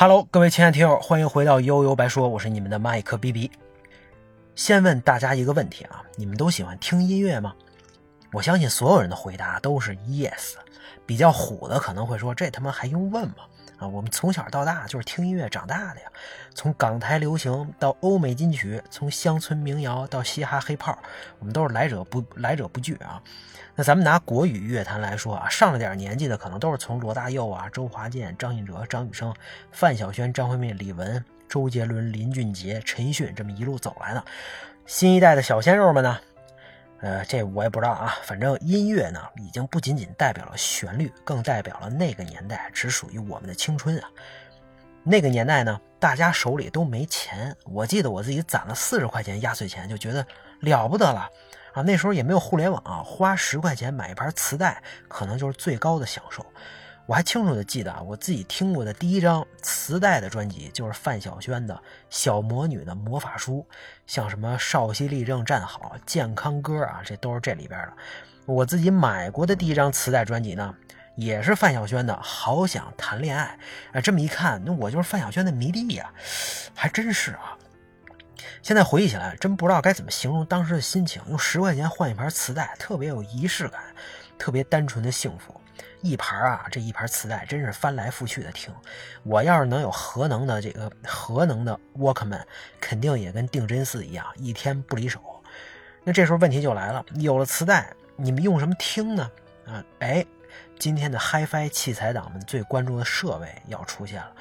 Hello，各位亲爱的听友，欢迎回到悠悠白说，我是你们的麦克 B B。先问大家一个问题啊，你们都喜欢听音乐吗？我相信所有人的回答都是 yes。比较虎的可能会说，这他妈还用问吗？啊，我们从小到大就是听音乐长大的呀，从港台流行到欧美金曲，从乡村民谣到嘻哈黑炮，我们都是来者不来者不拒啊。那咱们拿国语乐坛来说啊，上了点年纪的可能都是从罗大佑啊、周华健、张信哲、张雨生、范晓萱、张惠妹、李玟、周杰伦、林俊杰、陈奕迅这么一路走来的。新一代的小鲜肉们呢，呃，这我也不知道啊。反正音乐呢，已经不仅仅代表了旋律，更代表了那个年代只属于我们的青春啊。那个年代呢，大家手里都没钱。我记得我自己攒了四十块钱压岁钱，就觉得了不得了。啊，那时候也没有互联网啊，花十块钱买一盘磁带，可能就是最高的享受。我还清楚的记得啊，我自己听过的第一张磁带的专辑就是范晓萱的《小魔女的魔法书》，像什么《少息立正站好》《健康歌》啊，这都是这里边的。我自己买过的第一张磁带专辑呢，也是范晓萱的《好想谈恋爱》。啊，这么一看，那我就是范晓萱的迷弟呀，还真是啊。现在回忆起来，真不知道该怎么形容当时的心情。用十块钱换一盘磁带，特别有仪式感，特别单纯的幸福。一盘啊，这一盘磁带真是翻来覆去的听。我要是能有核能的这个核能的 Walkman，肯定也跟定真寺一样，一天不离手。那这时候问题就来了，有了磁带，你们用什么听呢？啊，哎，今天的 HiFi 器材党们最关注的设备要出现了。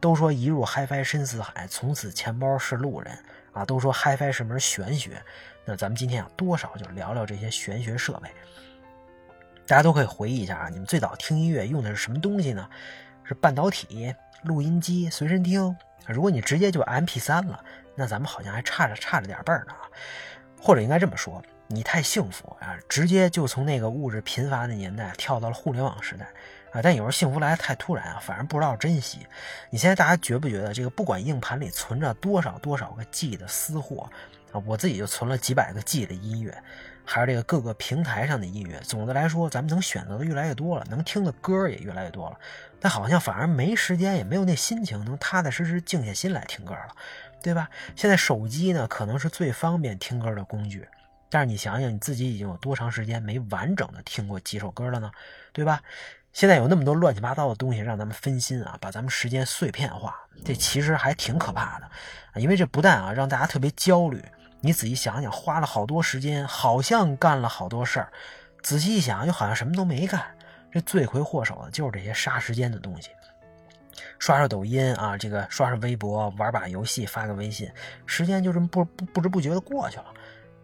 都说一入 HiFi 深似海，从此钱包是路人。啊，都说 HiFi 是门玄学，那咱们今天啊，多少就聊聊这些玄学设备。大家都可以回忆一下啊，你们最早听音乐用的是什么东西呢？是半导体、录音机、随身听？如果你直接就 MP3 了，那咱们好像还差着差着点辈儿呢啊。或者应该这么说，你太幸福啊，直接就从那个物质贫乏的年代跳到了互联网时代。啊，但有时候幸福来的太突然啊，反而不知道珍惜。你现在大家觉不觉得这个？不管硬盘里存着多少多少个 G 的私货啊，我自己就存了几百个 G 的音乐，还有这个各个平台上的音乐。总的来说，咱们能选择的越来越多了，能听的歌也越来越多了。但好像反而没时间，也没有那心情，能踏踏实实静下心来听歌了，对吧？现在手机呢，可能是最方便听歌的工具，但是你想想，你自己已经有多长时间没完整的听过几首歌了呢？对吧？现在有那么多乱七八糟的东西让咱们分心啊，把咱们时间碎片化，这其实还挺可怕的，因为这不但啊让大家特别焦虑，你仔细想想，花了好多时间，好像干了好多事儿，仔细一想又好像什么都没干，这罪魁祸首就是这些杀时间的东西，刷刷抖音啊，这个刷刷微博，玩把游戏，发个微信，时间就这么不不不知不觉的过去了。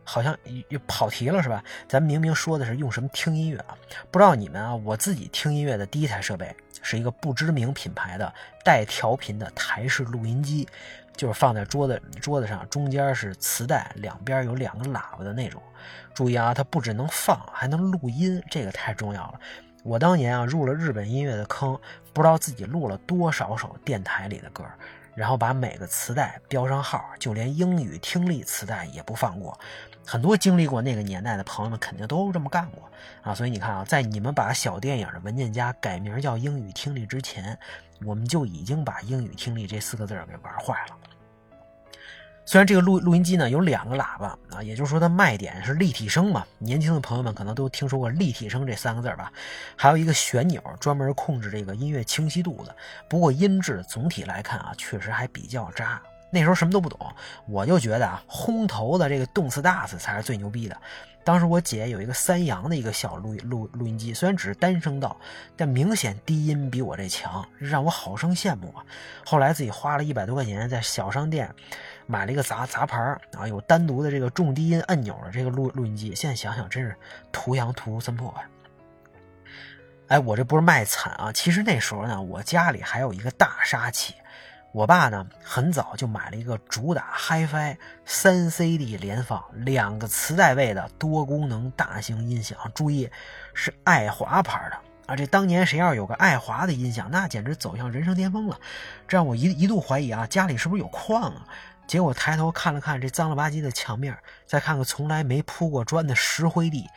好像又跑题了是吧？咱明明说的是用什么听音乐啊？不知道你们啊，我自己听音乐的第一台设备是一个不知名品牌的带调频的台式录音机，就是放在桌子桌子上，中间是磁带，两边有两个喇叭的那种。注意啊，它不只能放，还能录音，这个太重要了。我当年啊入了日本音乐的坑，不知道自己录了多少首电台里的歌。然后把每个磁带标上号，就连英语听力磁带也不放过。很多经历过那个年代的朋友们肯定都这么干过啊！所以你看啊，在你们把小电影的文件夹改名叫英语听力之前，我们就已经把英语听力这四个字给玩坏了。虽然这个录录音机呢有两个喇叭啊，也就是说它卖点是立体声嘛。年轻的朋友们可能都听说过立体声这三个字吧？还有一个旋钮，专门控制这个音乐清晰度的。不过音质总体来看啊，确实还比较渣。那时候什么都不懂，我就觉得啊，轰头的这个动次大次才是最牛逼的。当时我姐有一个三洋的一个小录录录音机，虽然只是单声道，但明显低音比我这强，让我好生羡慕啊。后来自己花了一百多块钱在小商店买了一个杂杂牌啊，有单独的这个重低音按钮的这个录录音机。现在想想真是图洋图森破坏。哎，我这不是卖惨啊，其实那时候呢，我家里还有一个大杀器。我爸呢，很早就买了一个主打 HiFi 三 CD 连放两个磁带位的多功能大型音响，注意是爱华牌的啊！这当年谁要有个爱华的音响，那简直走向人生巅峰了。这让我一一度怀疑啊，家里是不是有矿啊？结果抬头看了看这脏了吧唧的墙面，再看看从来没铺过砖的石灰地，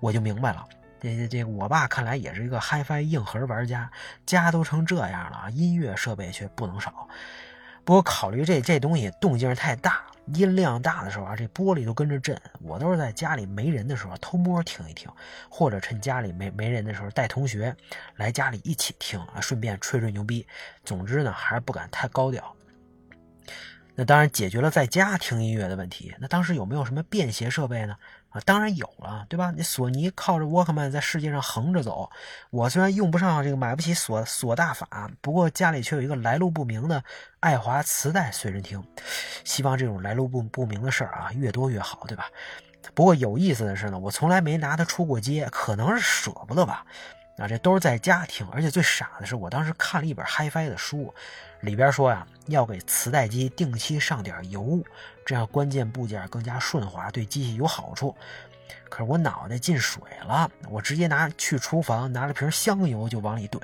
我就明白了，这这这，我爸看来也是一个 HiFi 硬核玩家，家都成这样了，音乐设备却不能少。不过考虑这这东西动静太大，音量大的时候啊，这玻璃都跟着震。我都是在家里没人的时候偷摸听一听，或者趁家里没没人的时候带同学来家里一起听啊，顺便吹吹牛逼。总之呢，还是不敢太高调。那当然解决了在家听音乐的问题。那当时有没有什么便携设备呢？啊，当然有了，对吧？你索尼靠着沃克曼在世界上横着走。我虽然用不上这个，买不起索索大法，不过家里却有一个来路不明的爱华磁带随身听。希望这种来路不不明的事儿啊，越多越好，对吧？不过有意思的是呢，我从来没拿它出过街，可能是舍不得吧。啊，这都是在家听，而且最傻的是，我当时看了一本 HiFi 的书，里边说呀，要给磁带机定期上点油，这样关键部件更加顺滑，对机器有好处。可是我脑袋进水了，我直接拿去厨房拿了瓶香油就往里怼，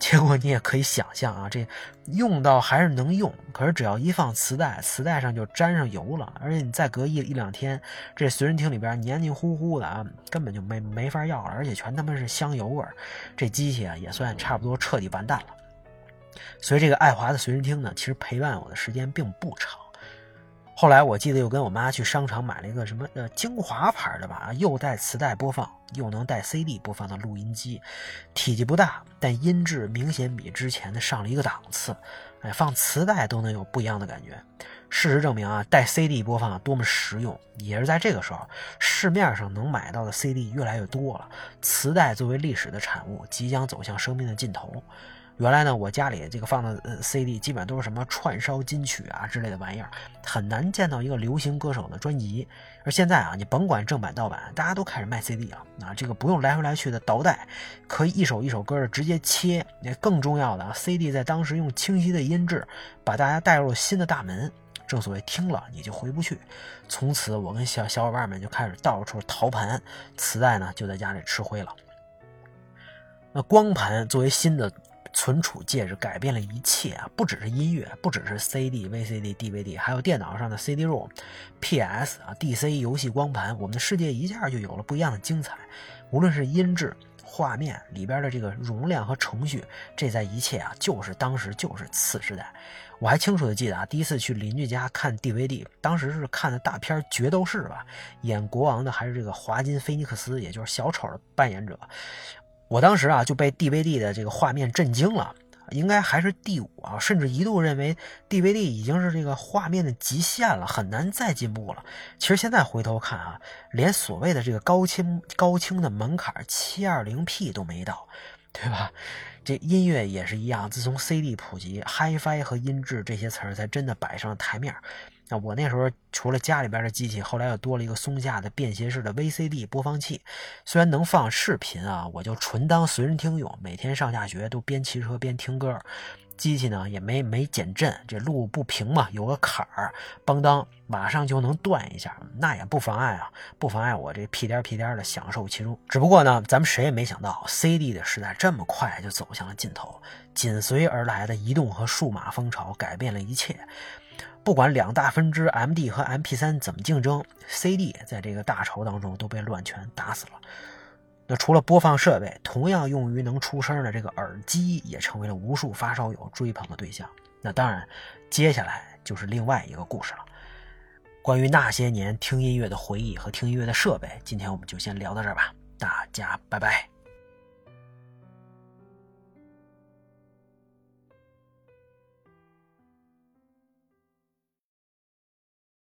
结果你也可以想象啊，这用到还是能用，可是只要一放磁带，磁带上就沾上油了，而且你再隔一一两天，这随身听里边黏黏糊糊的啊，根本就没没法要了，而且全他妈是香油味儿，这机器啊也算差不多彻底完蛋了。所以这个爱华的随身听呢，其实陪伴我的时间并不长。后来我记得又跟我妈去商场买了一个什么呃精华牌的吧，又带磁带播放，又能带 CD 播放的录音机，体积不大，但音质明显比之前的上了一个档次。哎，放磁带都能有不一样的感觉。事实证明啊，带 CD 播放多么实用。也是在这个时候，市面上能买到的 CD 越来越多了，磁带作为历史的产物，即将走向生命的尽头。原来呢，我家里这个放的 CD 基本上都是什么串烧金曲啊之类的玩意儿，很难见到一个流行歌手的专辑。而现在啊，你甭管正版盗版，大家都开始卖 CD 了啊，这个不用来回来去的倒带，可以一首一首歌的直接切。那更重要的啊，CD 在当时用清晰的音质把大家带入了新的大门。正所谓听了你就回不去。从此我跟小小伙伴们就开始到处淘盘，磁带呢就在家里吃灰了。那光盘作为新的。存储介质改变了一切啊！不只是音乐，不只是 CD、VCD、DVD，还有电脑上的 CD-ROM、PS 啊、DC 游戏光盘，我们的世界一下就有了不一样的精彩。无论是音质、画面里边的这个容量和程序，这在一切啊，就是当时就是次时代。我还清楚的记得啊，第一次去邻居家看 DVD，当时是看的大片《决斗士》吧，演国王的还是这个华金·菲尼克斯，也就是小丑的扮演者。我当时啊就被 DVD 的这个画面震惊了，应该还是第五啊，甚至一度认为 DVD 已经是这个画面的极限了，很难再进步了。其实现在回头看啊，连所谓的这个高清高清的门槛 720P 都没到，对吧？这音乐也是一样，自从 CD 普及，HiFi 和音质这些词儿才真的摆上了台面。那我那时候除了家里边的机器，后来又多了一个松下的便携式的 VCD 播放器。虽然能放视频啊，我就纯当随身听用，每天上下学都边骑车边听歌。机器呢也没没减震，这路不平嘛，有个坎儿，邦当马上就能断一下，那也不妨碍啊，不妨碍我这屁颠屁颠的享受其中。只不过呢，咱们谁也没想到，CD 的时代这么快就走向了尽头，紧随而来的移动和数码风潮改变了一切。不管两大分支 MD 和 MP3 怎么竞争，CD 在这个大潮当中都被乱拳打死了。那除了播放设备，同样用于能出声的这个耳机也成为了无数发烧友追捧的对象。那当然，接下来就是另外一个故事了。关于那些年听音乐的回忆和听音乐的设备，今天我们就先聊到这儿吧。大家拜拜。